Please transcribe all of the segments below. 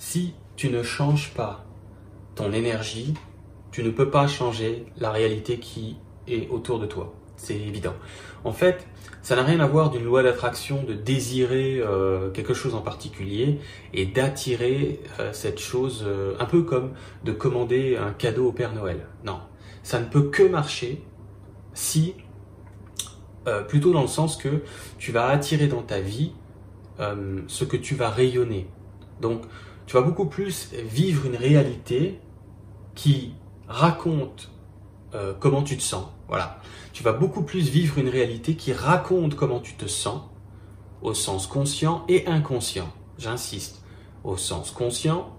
Si tu ne changes pas ton énergie, tu ne peux pas changer la réalité qui est autour de toi. C'est évident. En fait, ça n'a rien à voir d'une loi d'attraction de désirer euh, quelque chose en particulier et d'attirer euh, cette chose euh, un peu comme de commander un cadeau au Père Noël. Non, ça ne peut que marcher si, plutôt dans le sens que tu vas attirer dans ta vie ce que tu vas rayonner. Donc, tu vas beaucoup plus vivre une réalité qui raconte comment tu te sens. Voilà tu vas beaucoup plus vivre une réalité qui raconte comment tu te sens, au sens conscient et inconscient. J'insiste, au sens conscient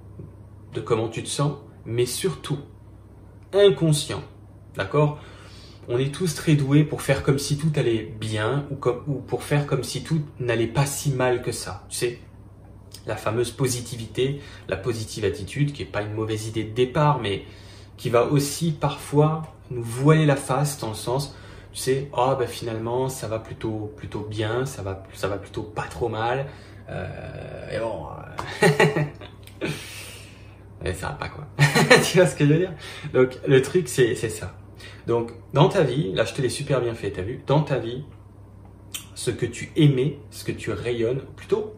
de comment tu te sens, mais surtout inconscient. D'accord? On est tous très doués pour faire comme si tout allait bien ou, ou pour faire comme si tout n'allait pas si mal que ça. Tu sais, la fameuse positivité, la positive attitude, qui n'est pas une mauvaise idée de départ, mais qui va aussi parfois nous voiler la face dans le sens tu sais, oh ben finalement ça va plutôt plutôt bien, ça va ça va plutôt pas trop mal. Euh, et bon, euh... ça va pas quoi. tu vois ce que je veux dire? Donc le truc c'est ça. Donc dans ta vie, là je te l'ai super bien fait, t'as vu? Dans ta vie, ce que tu émets, ce que tu rayonnes, plutôt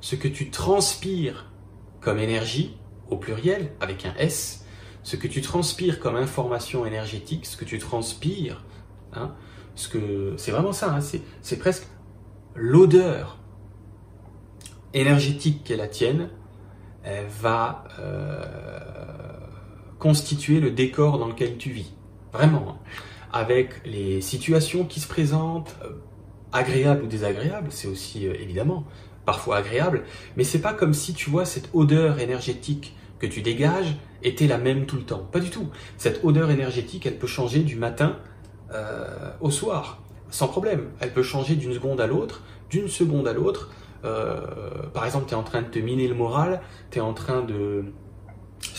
ce que tu transpires comme énergie au pluriel avec un S, ce que tu transpires comme information énergétique, ce que tu transpires Hein, que c'est vraiment ça, hein, c'est presque l'odeur énergétique qu'est la tienne elle va euh, constituer le décor dans lequel tu vis. Vraiment. Hein. Avec les situations qui se présentent, euh, agréables ou désagréables, c'est aussi euh, évidemment parfois agréable, mais c'est pas comme si tu vois cette odeur énergétique que tu dégages était la même tout le temps. Pas du tout. Cette odeur énergétique, elle peut changer du matin euh, au soir, sans problème. Elle peut changer d'une seconde à l'autre, d'une seconde à l'autre. Euh, par exemple, tu es en train de te miner le moral, tu es en train de,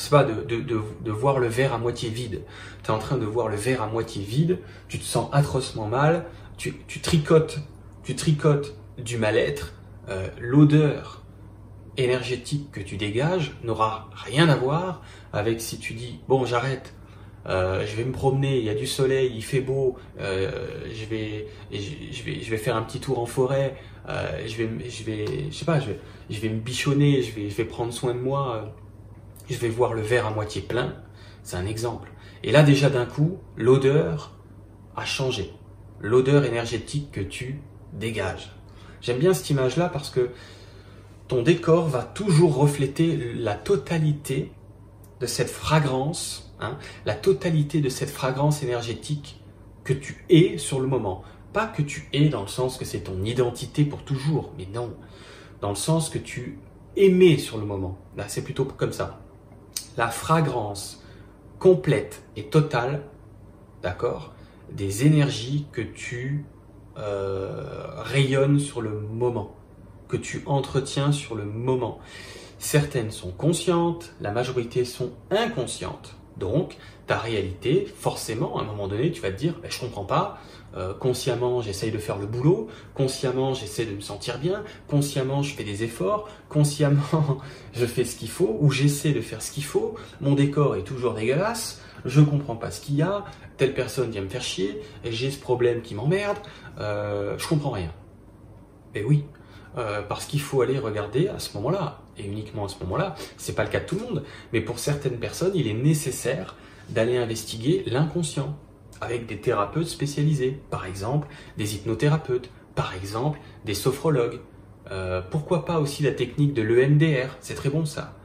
pas, de, de, de, voir le verre à moitié vide. Tu es en train de voir le verre à moitié vide, tu te sens atrocement mal, tu, tu tricotes, tu tricotes du mal-être, euh, l'odeur énergétique que tu dégages n'aura rien à voir avec si tu dis bon j'arrête euh, je vais me promener, il y a du soleil, il fait beau, euh, je, vais, faire un petit tour en forêt, je, vais, je, vais, je me bichonner, je vais, je vais prendre soin de moi, je vais voir le verre à moitié plein, c'est un exemple. Et là déjà d'un coup, l'odeur a changé, l'odeur énergétique que tu dégages. J'aime bien cette image-là parce que ton décor va toujours refléter la totalité de cette fragrance Hein, la totalité de cette fragrance énergétique que tu es sur le moment. Pas que tu es dans le sens que c'est ton identité pour toujours, mais non, dans le sens que tu aimais sur le moment. Là, c'est plutôt comme ça. La fragrance complète et totale, d'accord, des énergies que tu euh, rayonnes sur le moment, que tu entretiens sur le moment. Certaines sont conscientes, la majorité sont inconscientes. Donc, ta réalité, forcément, à un moment donné, tu vas te dire, ben, je comprends pas, euh, consciemment, j'essaye de faire le boulot, consciemment, j'essaie de me sentir bien, consciemment, je fais des efforts, consciemment, je fais ce qu'il faut, ou j'essaie de faire ce qu'il faut, mon décor est toujours dégueulasse, je comprends pas ce qu'il y a, telle personne vient me faire chier, j'ai ce problème qui m'emmerde, euh, je comprends rien. Ben oui, euh, parce qu'il faut aller regarder à ce moment-là, et uniquement à ce moment-là, c'est pas le cas de tout le monde, mais pour certaines personnes, il est nécessaire d'aller investiguer l'inconscient avec des thérapeutes spécialisés, par exemple des hypnothérapeutes, par exemple des sophrologues. Euh, pourquoi pas aussi la technique de l'EMDR, c'est très bon ça.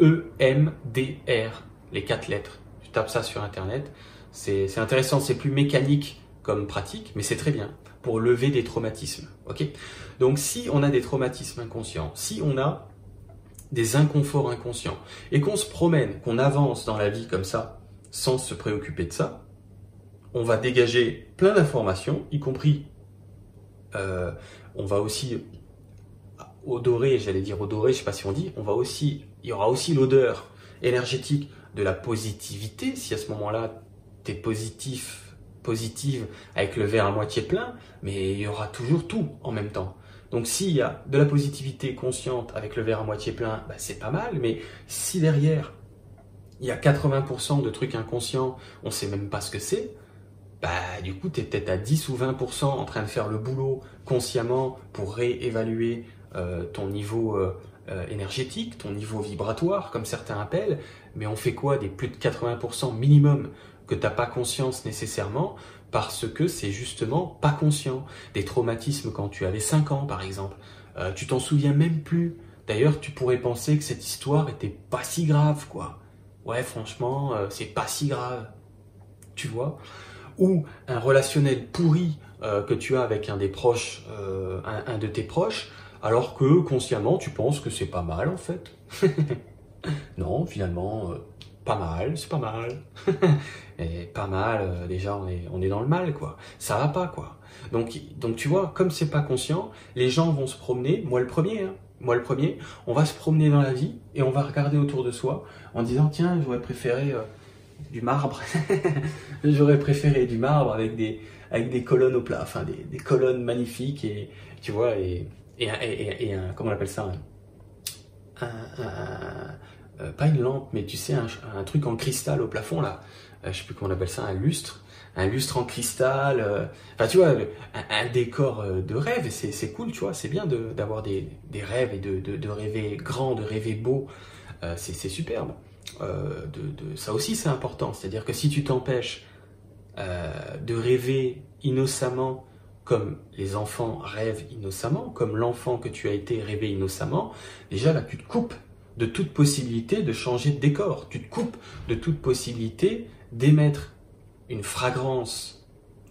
EMDR, les quatre lettres. Tu tapes ça sur internet, c'est intéressant, c'est plus mécanique comme pratique, mais c'est très bien pour lever des traumatismes. Ok? Donc si on a des traumatismes inconscients, si on a des inconforts inconscients et qu'on se promène, qu'on avance dans la vie comme ça, sans se préoccuper de ça, on va dégager plein d'informations, y compris, euh, on va aussi odorer, j'allais dire odorer, je sais pas si on dit, on va aussi, il y aura aussi l'odeur énergétique de la positivité, si à ce moment-là, tu es positif positive avec le verre à moitié plein, mais il y aura toujours tout en même temps. Donc s'il y a de la positivité consciente avec le verre à moitié plein, bah, c'est pas mal, mais si derrière il y a 80% de trucs inconscients, on sait même pas ce que c'est, bah du coup tu es peut-être à 10 ou 20% en train de faire le boulot consciemment pour réévaluer euh, ton niveau euh, euh, énergétique, ton niveau vibratoire, comme certains appellent, mais on fait quoi des plus de 80% minimum que t'as pas conscience nécessairement parce que c'est justement pas conscient. Des traumatismes quand tu avais 5 ans par exemple, tu t'en souviens même plus. D'ailleurs, tu pourrais penser que cette histoire était pas si grave, quoi. Ouais, franchement, c'est pas si grave. Tu vois? Ou un relationnel pourri que tu as avec un des proches, un de tes proches, alors que consciemment tu penses que c'est pas mal en fait. non, finalement, euh, pas mal, c'est pas mal. Et pas mal, euh, déjà on est, dans le mal quoi. Ça va pas quoi. Donc, tu vois, comme c'est pas conscient, les gens vont se promener, moi le premier, hein, moi le premier, on va se promener dans la vie et on va regarder autour de soi en disant tiens, j'aurais préféré euh, du marbre. j'aurais préféré du marbre avec des, avec des colonnes au plat, enfin des, des colonnes magnifiques et tu vois, et, et, un, comment on appelle ça euh, pas une lampe, mais tu sais, un, truc en cristal au plafond, là. Euh, je sais plus comment on appelle ça, un lustre. Un lustre en cristal. Euh, enfin, tu vois, un, décor de rêve, c'est cool, tu vois. C'est bien d'avoir des, des, rêves et de, de, de, rêver grand, de rêver beau. c'est superbe. de, ça aussi, c'est important. C'est-à-dire que si tu t'empêches de rêver innocemment comme les enfants rêvent innocemment, comme l'enfant que tu as été rêvé innocemment, déjà là tu te coupes de toute possibilité de changer de décor, tu te coupes de toute possibilité d'émettre une fragrance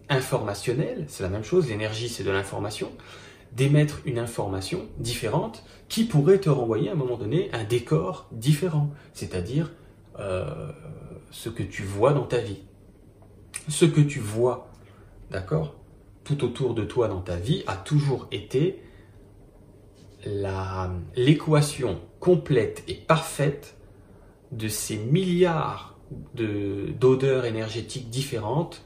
informationnelle, c'est la même chose, l'énergie c'est de l'information, d'émettre une information différente qui pourrait te renvoyer à un moment donné un décor différent, c'est-à-dire euh, ce que tu vois dans ta vie. Ce que tu vois, d'accord? Tout autour de toi dans ta vie a toujours été l'équation complète et parfaite de ces milliards d'odeurs énergétiques différentes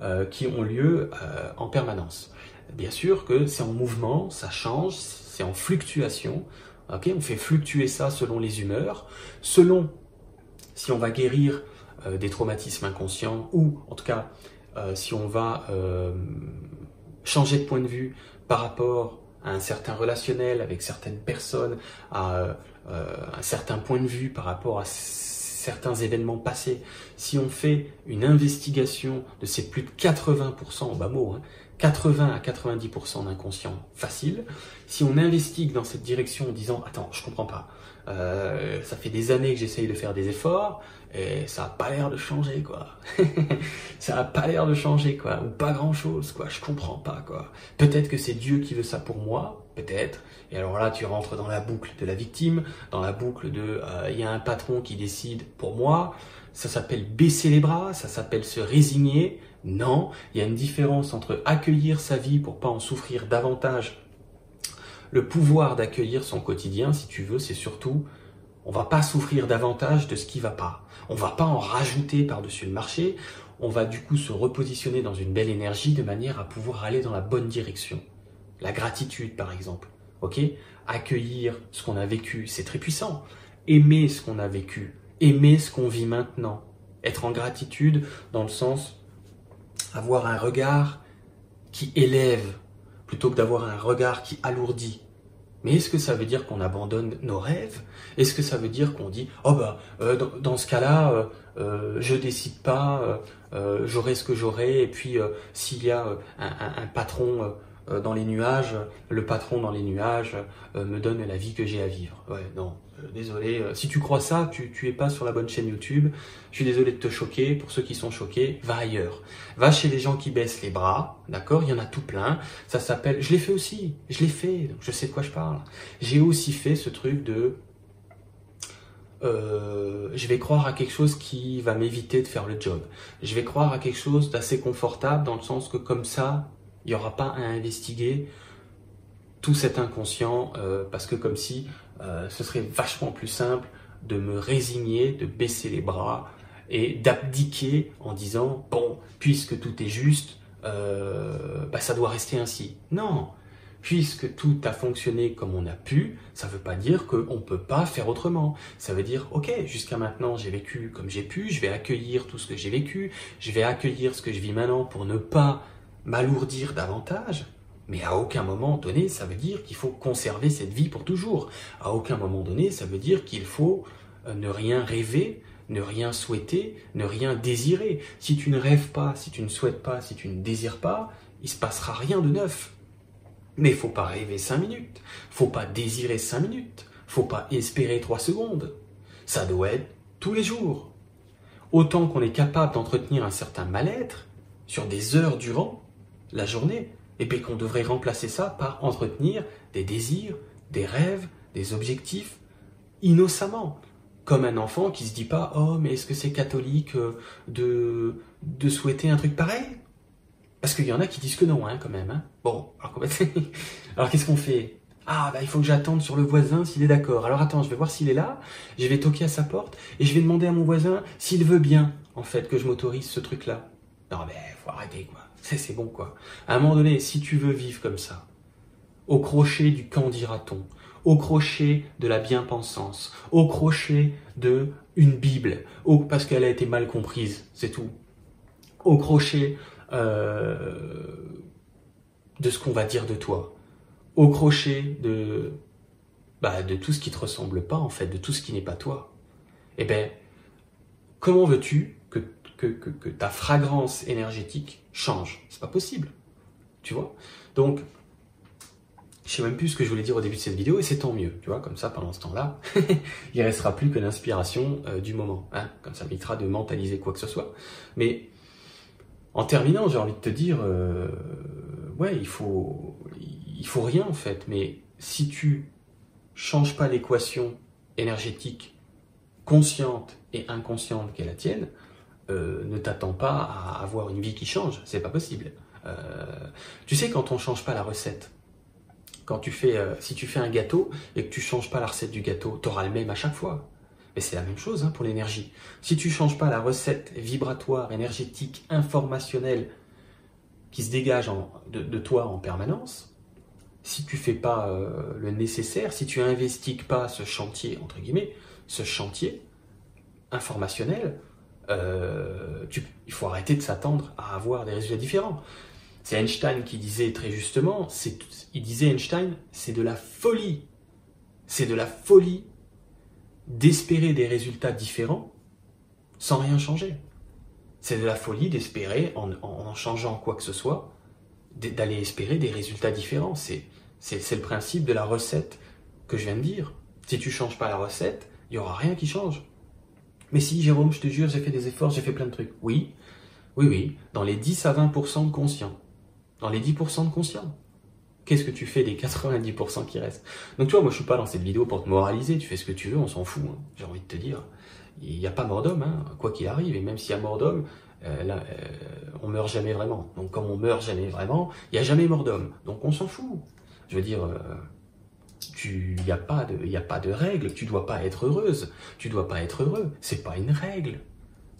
euh, qui ont lieu euh, en permanence. Bien sûr que c'est en mouvement, ça change, c'est en fluctuation. on fait fluctuer ça selon les humeurs, selon si on va guérir euh, des traumatismes inconscients ou en tout cas si on va changer de point de vue par rapport à un certain relationnel avec certaines personnes, à euh, un certain point de vue par rapport à certains événements passés, si on fait une investigation de ces plus de 80%, en bas mot, 80 hein, à 90% d'inconscient facile, si on investigue dans cette direction en disant attends, je comprends pas, euh, ça fait des années que j'essaye de faire des efforts, et ça a pas l'air de changer quoi. ça a pas l'air de changer quoi, ou pas grand chose quoi. Je comprends pas quoi. Peut-être que c'est Dieu qui veut ça pour moi, Et alors là, tu rentres dans la boucle de la victime, dans la boucle de euh, il y a un patron qui décide pour moi. Ça s'appelle baisser les bras, ça s'appelle se résigner. Non, il y a une différence entre accueillir sa vie pour pas en souffrir davantage. Le pouvoir d'accueillir son quotidien, si tu veux, c'est surtout on va pas souffrir davantage de ce qui va pas. On va pas en rajouter par-dessus le marché. On va du coup se repositionner dans une belle énergie de manière à pouvoir aller dans la bonne direction. La gratitude, par exemple. Ok? Accueillir ce qu'on a vécu, c'est très puissant. Aimer ce qu'on a vécu. Aimer ce qu'on vit maintenant. Être en gratitude dans le sens avoir un regard qui élève plutôt que d'avoir un regard qui alourdit. Mais est-ce que ça veut dire qu'on abandonne nos rêves? Est-ce que ça veut dire qu'on dit oh bah euh, dans, ce cas-là euh, euh, je décide pas, j'aurai ce que j'aurai et puis s'il y a un patron dans les nuages, le patron dans les nuages me donne la vie que j'ai à vivre. Ouais non, euh, désolé, euh, si tu crois ça, tu, tu es pas sur la bonne chaîne YouTube. Je suis désolé de te choquer. Pour ceux qui sont choqués, va ailleurs. Va chez les gens qui baissent les bras, d'accord? Il y en a tout plein. Ça s'appelle. Je l'ai fait aussi. Je l'ai fait. Donc je sais de quoi je parle. J'ai aussi fait ce truc de. Euh, je vais croire à quelque chose qui va m'éviter de faire le job. Je vais croire à quelque chose d'assez confortable dans le sens que comme ça, il n'y aura pas à investiguer tout cet inconscient parce que comme si euh, ce serait vachement plus simple de me résigner, de baisser les bras et d'abdiquer en disant bon, puisque tout est juste, euh, bah, ça doit rester ainsi. Non, puisque tout a fonctionné comme on a pu, ça ne veut pas dire qu'on ne peut pas faire autrement. Ça veut dire, ok, jusqu'à maintenant j'ai vécu comme j'ai pu, je vais accueillir tout ce que j'ai vécu, je vais accueillir ce que je vis maintenant pour ne pas m'alourdir davantage. Mais à aucun moment donné, ça veut dire qu'il faut conserver cette vie pour toujours. À aucun moment donné, ça veut dire qu'il faut euh, ne rien rêver, ne rien souhaiter, ne rien désirer. Si tu ne rêves pas, si tu ne souhaites pas, si tu ne désires pas, il se passera rien de neuf. Mais faut pas rêver cinq minutes, faut pas désirer cinq minutes, faut pas espérer trois secondes. Ça doit être tous les jours. Autant qu'on est capable d'entretenir un certain mal-être sur des heures durant la journée, et bien qu'on devrait remplacer ça par entretenir des désirs, des rêves, des objectifs innocemment. Comme un enfant qui se dit pas Oh, mais est-ce que c'est catholique euh, de, de souhaiter un truc pareil? Parce qu'il y en a qui disent que non, hein, quand même. Hein. Bon, alors, qu'est-ce qu'on fait? Ah, bah il faut que j'attende sur le voisin s'il est d'accord. Alors attends, je vais voir s'il est là, je vais toquer à sa porte, et je vais demander à mon voisin s'il veut bien, en fait, que je m'autorise ce truc-là. Non, mais faut arrêter, quoi. C'est bon, quoi. À un moment donné, si tu veux vivre comme ça, au crochet du camp dira-t-on, au crochet de la bien-pensance, au crochet de une Bible, parce qu'elle a été mal comprise, c'est tout. Au crochet euh, de ce qu'on va dire de toi, au crochet de, bah, de tout ce qui te ressemble pas, en fait, de tout ce qui n'est pas toi. Eh bien, comment veux-tu que, ta fragrance énergétique change. C'est pas possible. Tu vois? Donc, je sais même plus ce que je voulais dire au début de cette vidéo et c'est tant mieux, tu vois, comme ça pendant ce temps-là, il restera plus que l'inspiration euh, du moment, hein, comme ça m'évitera de mentaliser quoi que ce soit. Mais en terminant, j'ai envie de te dire, euh, ouais, il faut, il faut rien en fait, mais si tu changes pas l'équation énergétique consciente et inconsciente qui est la tienne, euh, ne t'attends pas à avoir une vie qui change, c'est pas possible. Euh, tu sais, quand on change pas la recette, quand tu fais, si tu fais un gâteau et que tu changes pas la recette du gâteau, tu auras le même à chaque fois. Mais c'est la même chose hein, pour l'énergie. Si tu changes pas la recette vibratoire, énergétique, informationnelle qui se dégage de, toi en permanence, si tu fais pas euh, le nécessaire, si tu investigues pas ce chantier, entre guillemets, ce chantier informationnel, euh, il faut arrêter de s'attendre à avoir des résultats différents. C'est Einstein qui disait très justement, il disait Einstein, c'est de la folie, c'est de la folie d'espérer des résultats différents sans rien changer. C'est de la folie d'espérer, en, changeant quoi que ce soit, d'aller espérer des résultats différents. C'est, c'est, le principe de la recette que je viens de dire. Si tu changes pas la recette, il n'y aura rien qui change. Mais si, Jérôme, je te jure, j'ai fait des efforts, j'ai fait plein de trucs. Oui, oui, oui, dans les 10 à 20% de conscients. Dans les 10% de conscients qu'est-ce que tu fais des 90% qui restent? Donc tu vois, moi je suis pas dans cette vidéo pour te moraliser, tu fais ce que tu veux, on s'en fout, hein. j'ai envie de te dire. Il n'y a pas mort d'homme, hein, quoi qu'il arrive, et même s'il y a mort d'homme, euh, là, euh, on meurt jamais vraiment. Donc comme on meurt jamais vraiment, il n'y a jamais mort d'homme. Donc on s'en fout. Je veux dire, euh, il n'y a, pas de, y a pas de règle, tu dois pas être heureuse, tu dois pas être heureux, c'est pas une règle.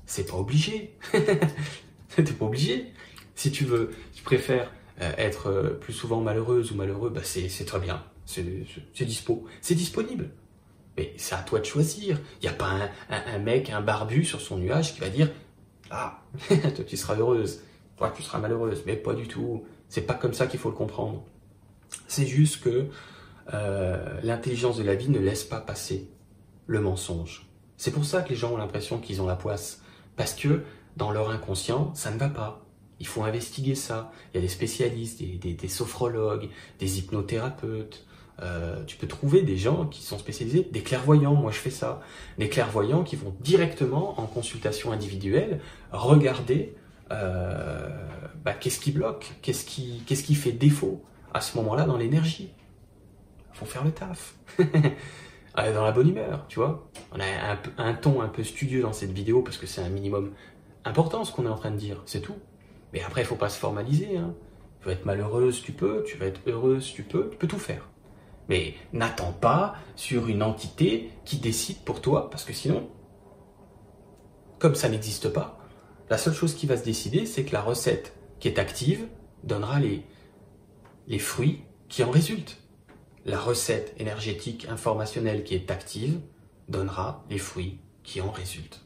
C'est pas obligé. T'es pas obligé. Si tu veux, tu préfères euh, être euh, plus souvent malheureuse ou malheureux, bah c'est très bien. C'est dispo. C'est disponible. Mais c'est à toi de choisir. Il n'y a pas un, mec, un barbu sur son nuage qui va dire Ah, toi tu seras heureuse, toi tu seras malheureuse. Mais pas du tout. C'est pas comme ça qu'il faut le comprendre. C'est juste que euh, l'intelligence de la vie ne laisse pas passer le mensonge. C'est pour ça que les gens ont l'impression qu'ils ont la poisse. Parce que dans leur inconscient, ça ne va pas. Il faut investiguer ça. Il y a des spécialistes, des, sophrologues, des hypnothérapeutes. Euh, tu peux trouver des gens qui sont spécialisés, des clairvoyants, moi je fais ça, des clairvoyants qui vont directement en consultation individuelle regarder euh, bah, qu'est-ce qui bloque, qu'est-ce qui, qu'est-ce qui fait défaut à ce moment-là dans l'énergie. Faut faire le taf. dans la bonne humeur, tu vois. On a un, ton un peu studieux dans cette vidéo parce que c'est un minimum important ce qu'on est en train de dire, c'est tout. Mais après, il faut pas se formaliser. Hein. Tu vas être malheureuse, tu peux. Tu vas être heureuse, tu peux. Tu peux tout faire. Mais n'attends pas sur une entité qui décide pour toi, parce que sinon, comme ça n'existe pas, la seule chose qui va se décider, c'est que la recette qui est active donnera les fruits qui en résultent. La recette énergétique informationnelle qui est active donnera les fruits qui en résultent.